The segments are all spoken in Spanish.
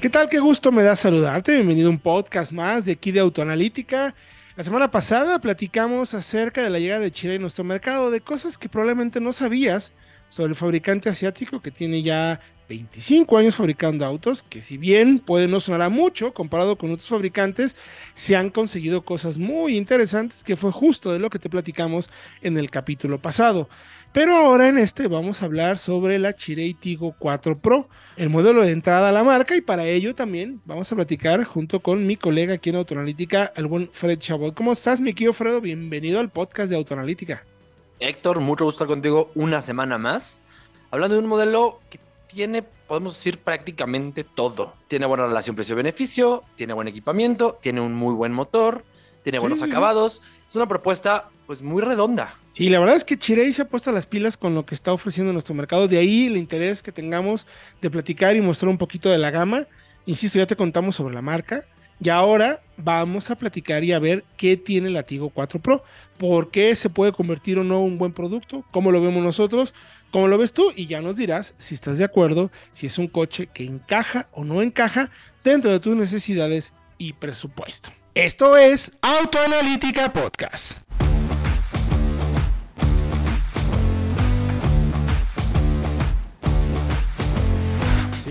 ¿Qué tal? Qué gusto me da saludarte. Bienvenido a un podcast más de aquí de Autoanalítica. La semana pasada platicamos acerca de la llegada de Chile a nuestro mercado, de cosas que probablemente no sabías sobre el fabricante asiático que tiene ya 25 años fabricando autos, que si bien puede no sonar a mucho comparado con otros fabricantes, se han conseguido cosas muy interesantes que fue justo de lo que te platicamos en el capítulo pasado. Pero ahora en este vamos a hablar sobre la Chirei Tigo 4 Pro, el modelo de entrada a la marca y para ello también vamos a platicar junto con mi colega aquí en Autoanalítica, el buen Fred Chabot. ¿Cómo estás, mi querido Fredo? Bienvenido al podcast de Autoanalítica. Héctor, mucho gusto estar contigo una semana más, hablando de un modelo que tiene, podemos decir, prácticamente todo. Tiene buena relación precio-beneficio, tiene buen equipamiento, tiene un muy buen motor, tiene buenos acabados. Es una propuesta pues muy redonda. Sí, la verdad es que Chirei se ha puesto las pilas con lo que está ofreciendo nuestro mercado. De ahí el interés que tengamos de platicar y mostrar un poquito de la gama. Insisto, ya te contamos sobre la marca. Y ahora vamos a platicar y a ver qué tiene el Latigo 4 Pro, por qué se puede convertir o no un buen producto, cómo lo vemos nosotros, cómo lo ves tú y ya nos dirás si estás de acuerdo, si es un coche que encaja o no encaja dentro de tus necesidades y presupuesto. Esto es Autoanalítica Podcast.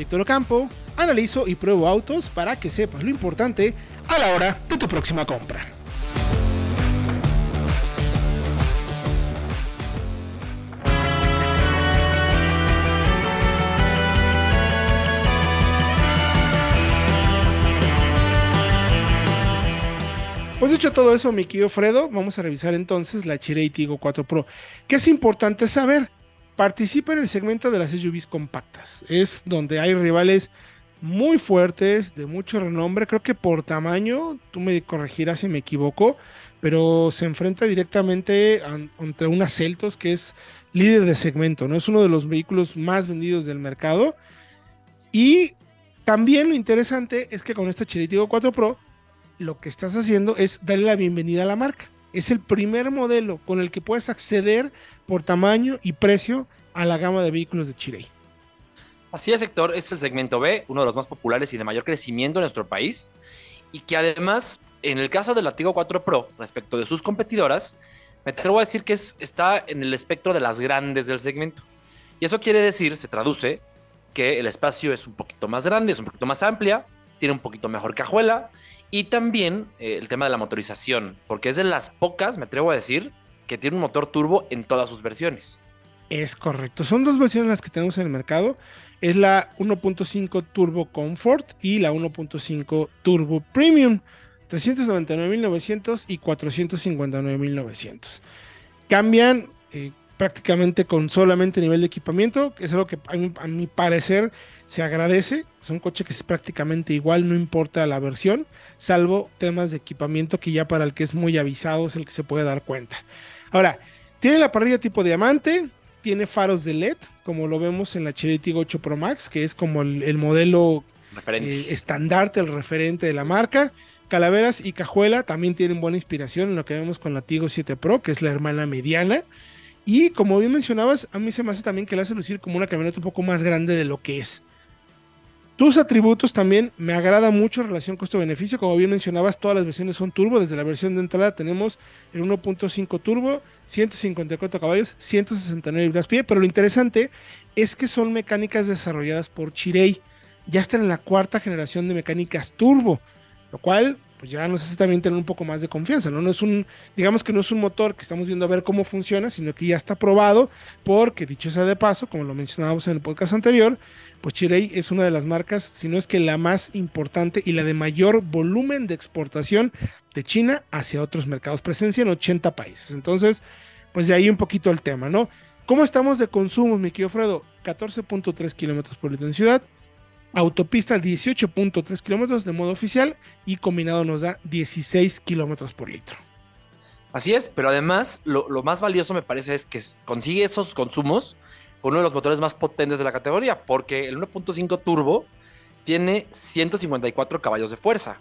Víctor Ocampo analizo y pruebo autos para que sepas lo importante a la hora de tu próxima compra. Pues dicho todo eso, mi querido Fredo, vamos a revisar entonces la Chirei Tigo 4 Pro. ¿Qué es importante saber? Participa en el segmento de las SUVs compactas. Es donde hay rivales muy fuertes, de mucho renombre. Creo que por tamaño, tú me corregirás si me equivoco, pero se enfrenta directamente entre una Celtos que es líder de segmento, ¿no? Es uno de los vehículos más vendidos del mercado. Y también lo interesante es que con esta Cheritigo 4 Pro, lo que estás haciendo es darle la bienvenida a la marca. Es el primer modelo con el que puedes acceder por tamaño y precio a la gama de vehículos de Chirei. Así es, sector es el segmento B, uno de los más populares y de mayor crecimiento en nuestro país, y que además, en el caso del Latigo 4 Pro, respecto de sus competidoras, me atrevo a decir que está en el espectro de las grandes del segmento. Y eso quiere decir, se traduce, que el espacio es un poquito más grande, es un poquito más amplia, tiene un poquito mejor cajuela, y también eh, el tema de la motorización, porque es de las pocas, me atrevo a decir, que tiene un motor turbo en todas sus versiones. Es correcto. Son dos versiones las que tenemos en el mercado es la 1.5 Turbo Comfort y la 1.5 Turbo Premium. 399.900 y 459.900. Cambian eh, prácticamente con solamente nivel de equipamiento, es algo que a mi, parecer se agradece. Es un coche que es prácticamente igual, no importa la versión, salvo temas de equipamiento que ya para el que es muy avisado es el que se puede dar cuenta. Ahora, tiene la parrilla tipo diamante, tiene faros de LED, como lo vemos en la Cherry 8 Pro Max, que es como el, modelo eh, estandarte, el referente de la marca. Calaveras y cajuela también tienen buena inspiración en lo que vemos con la Tigo 7 Pro, que es la hermana mediana. Y como bien mencionabas, a mí se me hace también que la hace lucir como una camioneta un poco más grande de lo que es. Tus atributos también me agrada mucho relación costo-beneficio. Como bien mencionabas, todas las versiones son turbo. Desde la versión de entrada tenemos el 1.5 turbo, 154 caballos, 169 libras-pie. Pero lo interesante es que son mecánicas desarrolladas por Chirei. Ya están en la cuarta generación de mecánicas turbo, lo cual pues ya nos hace también tener un poco más de confianza, ¿no? No es un, digamos que no es un motor que estamos viendo a ver cómo funciona, sino que ya está probado, porque dicho sea de paso, como lo mencionábamos en el podcast anterior, pues Chirei es una de las marcas, si no es que la más importante y la de mayor volumen de exportación de China hacia otros mercados, presencia en 80 países. Entonces, pues de ahí un poquito el tema, ¿no? ¿Cómo estamos de consumo, mi querido Fredo? 14.3 kilómetros por litro en ciudad, autopista 18.3 kilómetros de modo oficial y combinado nos da 16 kilómetros por litro. Así es, pero además lo, más valioso me parece es que consigue esos consumos con uno de los motores más potentes de la categoría, porque el 1.5 turbo tiene 154 caballos de fuerza,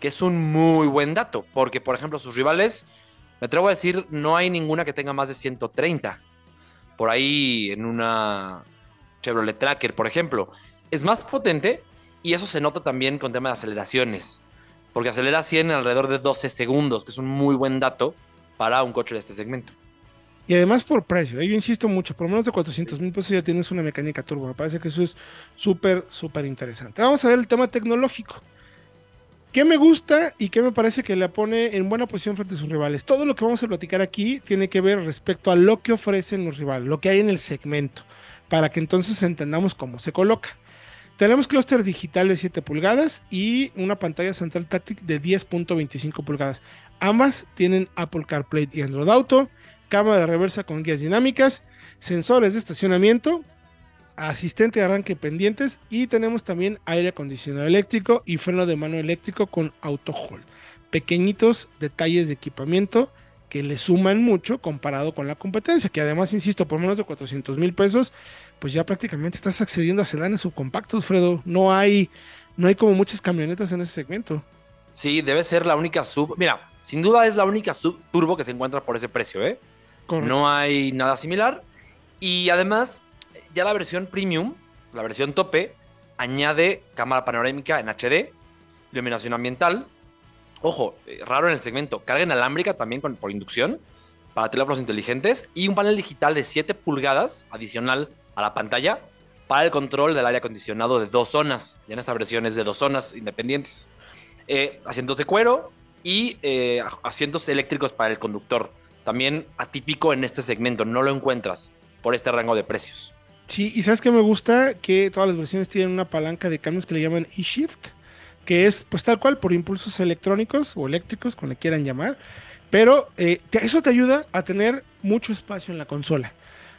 que es un muy buen dato, porque por ejemplo sus rivales, me atrevo a decir, no hay ninguna que tenga más de 130. Por ahí en una Chevrolet Tracker, por ejemplo, es más potente Y eso se nota también con tema de aceleraciones, porque acelera 100 en alrededor de 12 segundos, que es un muy buen dato para un coche de este segmento. Y además por precio, ¿eh? yo insisto mucho, por menos de 400 mil pesos ya tienes una mecánica turbo. Me parece que eso es súper, súper interesante. Vamos a ver el tema tecnológico. ¿Qué me gusta y qué me parece que le pone en buena posición frente a sus rivales? Todo lo que vamos a platicar aquí tiene que ver respecto a lo que ofrecen los rivales, lo que hay en el segmento, para que entonces entendamos cómo se coloca. Tenemos clúster digital de 7 pulgadas y una pantalla central táctil de 10.25 pulgadas. Ambas tienen Apple CarPlay y Android Auto cámara de reversa con guías dinámicas, sensores de estacionamiento, asistente de arranque pendientes y tenemos también aire acondicionado eléctrico y freno de mano eléctrico con auto hold. Pequeñitos detalles de equipamiento que le suman mucho comparado con la competencia, que además, insisto, por menos de 400 mil pesos, pues ya prácticamente estás accediendo a sedanes subcompactos, Fredo. No hay, no hay como muchas camionetas en ese segmento. Sí, debe ser la única sub. Mira, sin duda es la única sub turbo que se encuentra por ese precio, ¿eh? No hay nada similar. Y además, ya la versión premium, la versión tope, añade cámara panorámica en HD, iluminación ambiental. Ojo, eh, raro en el segmento, carga inalámbrica también con, por inducción para teléfonos inteligentes y un panel digital de 7 pulgadas adicional a la pantalla para el control del aire acondicionado de dos zonas. Ya en esta versión es de dos zonas independientes. Eh, asientos de cuero y eh, asientos eléctricos para el conductor también atípico en este segmento, no lo encuentras por este rango de precios. Sí, y sabes que me gusta que todas las versiones tienen una palanca de cambios que le llaman eShift, que es pues tal cual por impulsos electrónicos o eléctricos, como le quieran llamar, pero eh, eso te ayuda a tener mucho espacio en la consola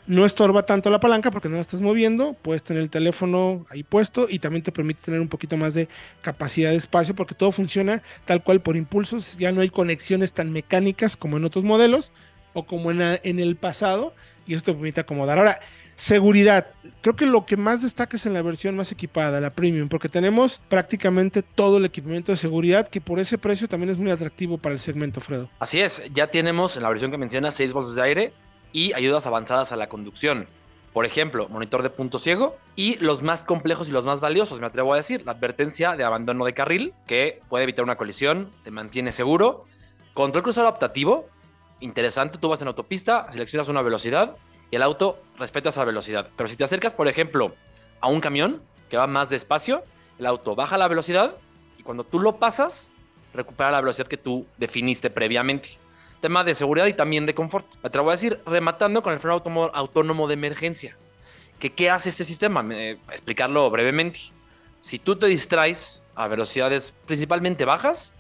no estorba tanto la palanca porque no la estás moviendo, puedes tener el teléfono ahí puesto y también te permite tener un poquito más de capacidad de espacio porque todo funciona tal cual por impulsos, ya no hay conexiones tan mecánicas como en otros modelos o como en, en el pasado y eso te permite acomodar. Ahora, seguridad, creo que lo que más destaca es en la versión más equipada, la premium, porque tenemos prácticamente todo el equipamiento de seguridad que por ese precio también es muy atractivo para el segmento, Fredo. Así es, ya tenemos en la versión que menciona 6 bolsas de aire, y ayudas avanzadas a la conducción. Por ejemplo, monitor de punto ciego y los más complejos y los más valiosos, me atrevo a decir, la advertencia de abandono de carril, que puede evitar una colisión, te mantiene seguro. Control cruzado adaptativo, interesante, tú vas en autopista, seleccionas una velocidad y el auto respeta esa velocidad. Pero si te acercas, por ejemplo, a un camión que va más despacio, el auto baja la velocidad y cuando tú lo pasas, recupera la velocidad que tú definiste previamente tema de seguridad y también de confort. Me atrevo a decir, rematando con el freno autónomo de emergencia. ¿Que, ¿Qué hace este sistema? explicarlo brevemente. Si tú te distraes a velocidades principalmente bajas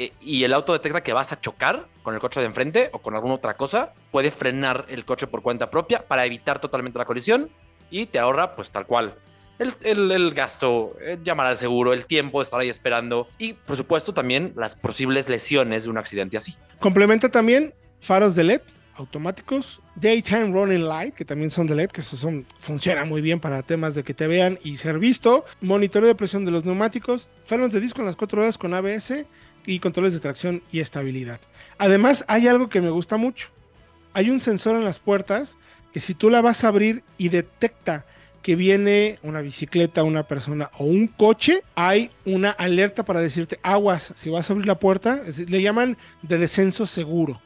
eh, y el auto detecta que vas a chocar con el coche de enfrente o con alguna otra cosa, puede frenar el coche por cuenta propia para evitar totalmente la colisión y te ahorra pues tal cual el, gasto, eh, llamar al seguro, el tiempo estar ahí esperando y, por supuesto, también las posibles lesiones de un accidente así. Complementa también faros de LED automáticos, Daytime Running Light, que también son de LED, que eso son, funciona muy bien para temas de que te vean y ser visto, monitoreo de presión de los neumáticos, frenos de disco en las cuatro ruedas con ABS y controles de tracción y estabilidad. Además, hay algo que me gusta mucho. Hay un sensor en las puertas que si tú la vas a abrir y detecta que viene una bicicleta, una persona o un coche, hay una alerta para decirte aguas, si vas a abrir la puerta, le llaman de descenso seguro.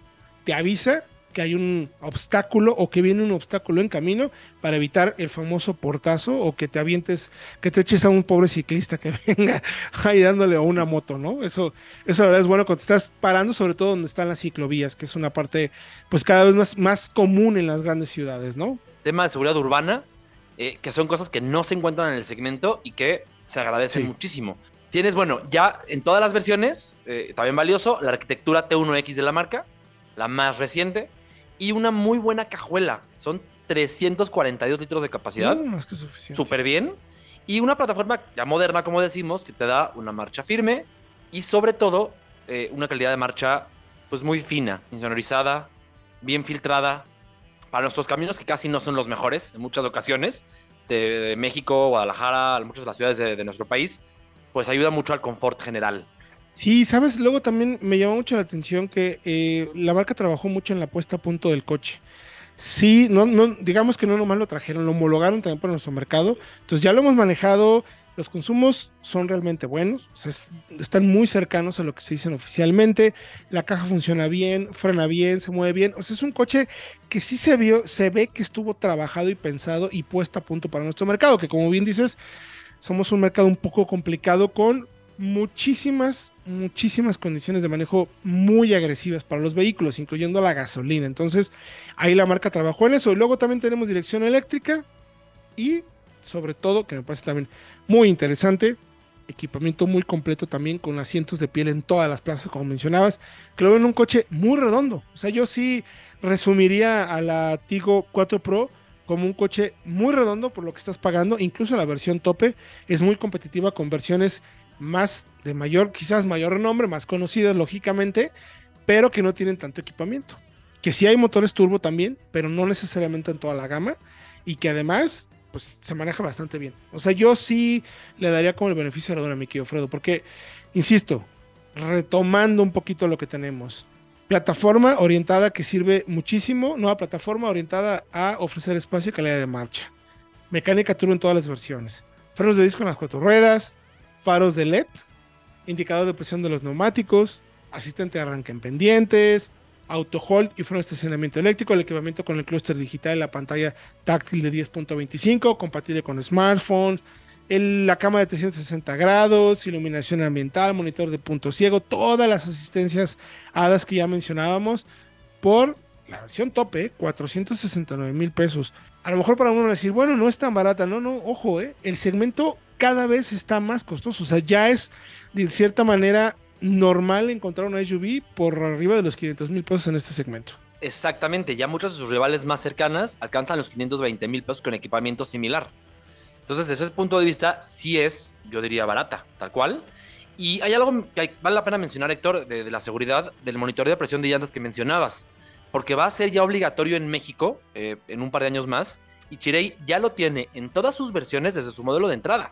Te avisa que hay un obstáculo o que viene un obstáculo en camino para evitar el famoso portazo o que te avientes, que te eches a un pobre ciclista que venga ahí dándole a una moto, ¿no? Eso, eso la verdad es bueno cuando estás parando, sobre todo donde están las ciclovías, que es una parte pues cada vez más, más común en las grandes ciudades, ¿no? Tema de seguridad urbana, eh, que son cosas que no se encuentran en el segmento y que se agradecen muchísimo. Tienes, bueno, ya en todas las versiones, eh, también valioso, la arquitectura T1X de la marca, la más reciente, y una muy buena cajuela. Son 342 litros de capacidad. Más que suficiente. Súper bien. Y una plataforma ya moderna, como decimos, que te da una marcha firme y sobre todo eh, una calidad de marcha pues muy fina, insonorizada, bien filtrada, para nuestros caminos, que casi no son los mejores en muchas ocasiones, de, México, Guadalajara, muchas de las ciudades de, nuestro país, pues ayuda mucho al confort general. Sí, sabes, luego también me llamó mucho la atención que eh, la marca trabajó mucho en la puesta a punto del coche. Sí, no, no, digamos que no nomás lo trajeron, lo homologaron también para nuestro mercado. Entonces ya lo hemos manejado, Los consumos son realmente buenos, o sea, están muy cercanos a lo que se dicen oficialmente. La caja funciona bien, frena bien, se mueve bien. O sea, es un coche que sí se vio, se ve que estuvo trabajado y pensado y puesto a punto para nuestro mercado, que como bien dices, somos un mercado un poco complicado con muchísimas, muchísimas condiciones de manejo muy agresivas para los vehículos, incluyendo la gasolina. Entonces, ahí la marca trabajó en eso. Y luego también tenemos dirección eléctrica y sobre todo, que me parece también muy interesante, equipamiento muy completo también con asientos de piel en todas las plazas, como mencionabas, creo en un coche muy redondo. O sea, yo sí resumiría a la Tigo 4 Pro como un coche muy redondo por lo que estás pagando, incluso la versión tope es muy competitiva con versiones más de mayor, quizás mayor renombre, más conocidas lógicamente, pero que no tienen tanto equipamiento. Que sí hay motores turbo también, pero no necesariamente en toda la gama y que además pues se maneja bastante bien. O sea, yo sí le daría como el beneficio de la duda a mi querido Fredo, porque, insisto, retomando un poquito lo que tenemos, plataforma orientada que sirve muchísimo, nueva plataforma orientada a ofrecer espacio y calidad de marcha. Mecánica turbo en todas las versiones. Frenos de disco en las cuatro ruedas, faros de LED, indicador de presión de los neumáticos, asistente de arranque en pendientes, auto hold y freno de estacionamiento eléctrico, el equipamiento con el clúster digital, la pantalla táctil de 10.25, compatible con smartphones, la cama de 360 grados, iluminación ambiental, monitor de punto ciego, todas las asistencias HADAS que ya mencionábamos por la versión tope, 469 mil pesos. A lo mejor para uno decir, bueno, no es tan barata, no, no, ojo, eh, el segmento cada vez está más costoso, o sea, ya es de cierta manera normal encontrar una SUV por arriba de los 500 mil pesos en este segmento. Exactamente, ya muchas de sus rivales más cercanas alcanzan los 520 mil pesos con equipamiento similar. Entonces, desde ese punto de vista, sí es, yo diría, barata, tal cual. Y hay algo que vale la pena mencionar, Héctor, de, la seguridad del monitoreo de presión de llantas que mencionabas, porque va a ser ya obligatorio en México eh, en un par de años más, y Chirey ya lo tiene en todas sus versiones desde su modelo de entrada.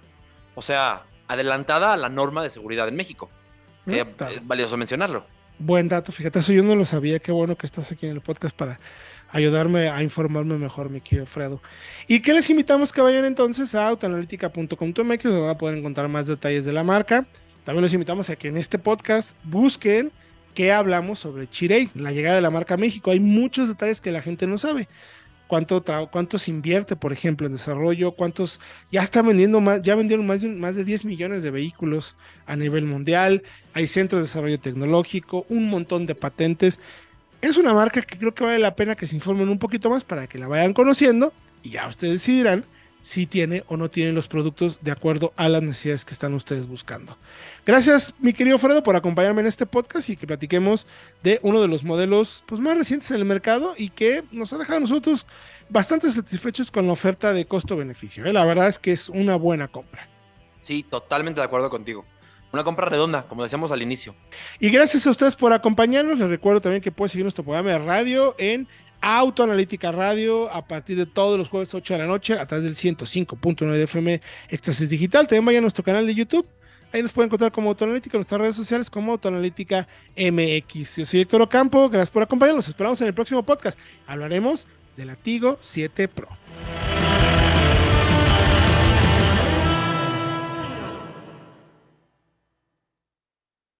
O sea, adelantada a la norma de seguridad en México es valioso mencionarlo. Buen dato, fíjate, eso yo no lo sabía. Qué bueno que estás aquí en el podcast para ayudarme a informarme mejor, mi querido Fredo. Y que les invitamos que vayan entonces a autoanalítica.com.mx, donde van a poder encontrar más detalles de la marca. También los invitamos a que en este podcast busquen qué hablamos sobre Chirey, la llegada de la marca a México. Hay muchos detalles que la gente no sabe cuánto, cuánto se invierte, por ejemplo, en desarrollo, cuántos ya están vendiendo más, ya vendieron más de, más de 10 millones de vehículos a nivel mundial, hay centros de desarrollo tecnológico, un montón de patentes. Es una marca que creo que vale la pena que se informen un poquito más para que la vayan conociendo y ya ustedes decidirán si tiene o no tiene los productos de acuerdo a las necesidades que están ustedes buscando. Gracias, mi querido Fredo, por acompañarme en este podcast y que platiquemos de uno de los modelos pues, más recientes en el mercado y que nos ha dejado a nosotros bastante satisfechos con la oferta de costo-beneficio. ¿eh? La verdad es que es una buena compra. Sí, totalmente de acuerdo contigo. Una compra redonda, como decíamos al inicio. Y gracias a ustedes por acompañarnos. Les recuerdo también que pueden seguir nuestro programa de radio en Autoanalítica Radio a partir de todos los jueves 8 de la noche a través del 105.9 de FM Éxtasis Digital. También vayan a nuestro canal de YouTube. Ahí nos pueden encontrar como Autoanalítica en nuestras redes sociales como Autoanalítica MX. Yo soy Héctor Ocampo. Gracias por acompañarnos. Esperamos en el próximo podcast. Hablaremos del Atigo 7 Pro.